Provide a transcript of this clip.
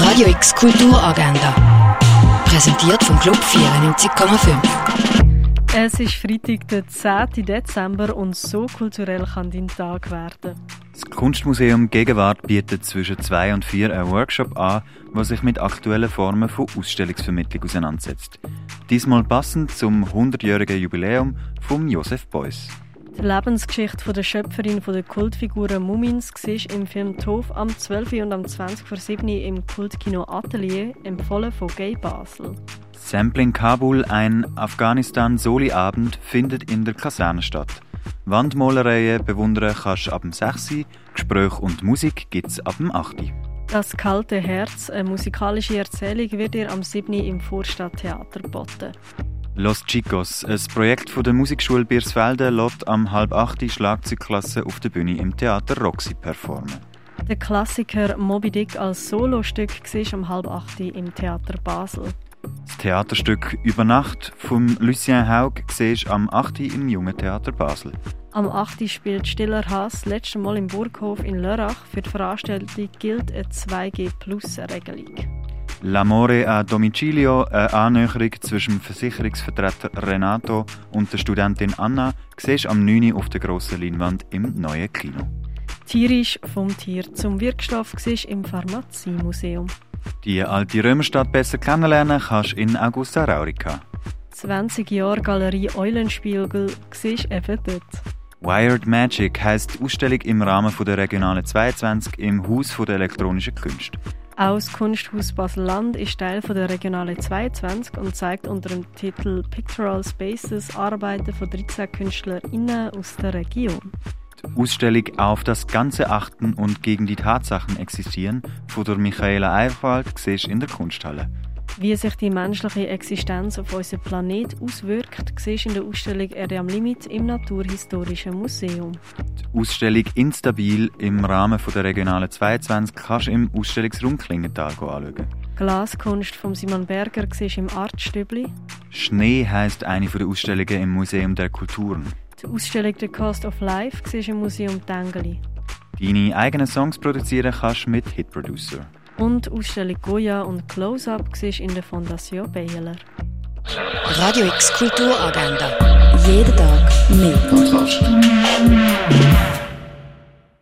Radio X Kulturagenda. Präsentiert vom Club 94,5. Es ist Freitag, der 10. Dezember und so kulturell kann dein Tag werden. Das Kunstmuseum Gegenwart bietet zwischen zwei und vier einen Workshop an, der sich mit aktuellen Formen von Ausstellungsvermittlung auseinandersetzt. Diesmal passend zum 100-jährigen Jubiläum von Josef Beuys. Die Lebensgeschichte der Schöpferin der Kultfiguren Mumins war im Film Tof am 12. und am 20. vor 7. im Kultkino Atelier, empfohlen von Gay Basel. Sampling Kabul, ein Afghanistan-Soli-Abend, findet in der Kaserne statt. Wandmalereien bewundern kannst du ab dem 6. Gespräch und Musik gibt's ab dem 8. Das kalte Herz, eine musikalische Erzählung, wird dir am 7. im Vorstadttheater geboten. Los Chicos, ein Projekt von der Musikschule Biersfelden, lässt am halb acht Schlagzeugklasse auf der Bühne im Theater Roxy performen. Der Klassiker Moby Dick als Solostück war am halb acht im Theater Basel. Das Theaterstück Über Nacht von Lucien Haug siehst am 8. im Jungen Theater Basel. Am 8. spielt Stiller Haas das letzte Mal im Burghof in Lörrach. Für die Veranstaltung gilt eine 2G-Plus-Regelung. L'Amore a Domicilio, eine Annäherung zwischen dem Versicherungsvertreter Renato und der Studentin Anna, siehst am 9. auf der grossen Leinwand im neuen Kino. Tierisch vom Tier zum Wirkstoff siehst im Pharmaziemuseum. Die alte Römerstadt besser kennenlernen kannst du in Augusta Raurica. 20 Jahre Galerie Eulenspiegel siehst eben dort. Wired Magic heisst die Ausstellung im Rahmen der Regionale 22 im Haus der elektronischen Künste. Das Kunsthaus Basel-Land ist Teil der Regionale 22 und zeigt unter dem Titel Pictorial Spaces Arbeiten von 13 KünstlerInnen aus der Region. Die Ausstellung Auf das Ganze achten und gegen die Tatsachen existieren von der Michaela Eifwald siehst in der Kunsthalle. Wie sich die menschliche Existenz auf unseren Planet auswirkt, siehst in der Ausstellung Erde am Limit im Naturhistorischen Museum. Ausstellung Instabil im Rahmen der Regionalen 22 kannst du im Ausstellungsraum Klingenthal anschauen. Glaskunst von Simon Berger siehst im Artstübli. Schnee heisst eine der Ausstellungen im Museum der Kulturen. Die Ausstellung The Cost of Life siehst im Museum Tengeli. Deine eigenen Songs produzieren kannst du mit Hit Producer. Und die Ausstellung Goya und Close-Up siehst in der Fondation Baylor. Radio X Kulturagenda. Jeden Tag 那个高。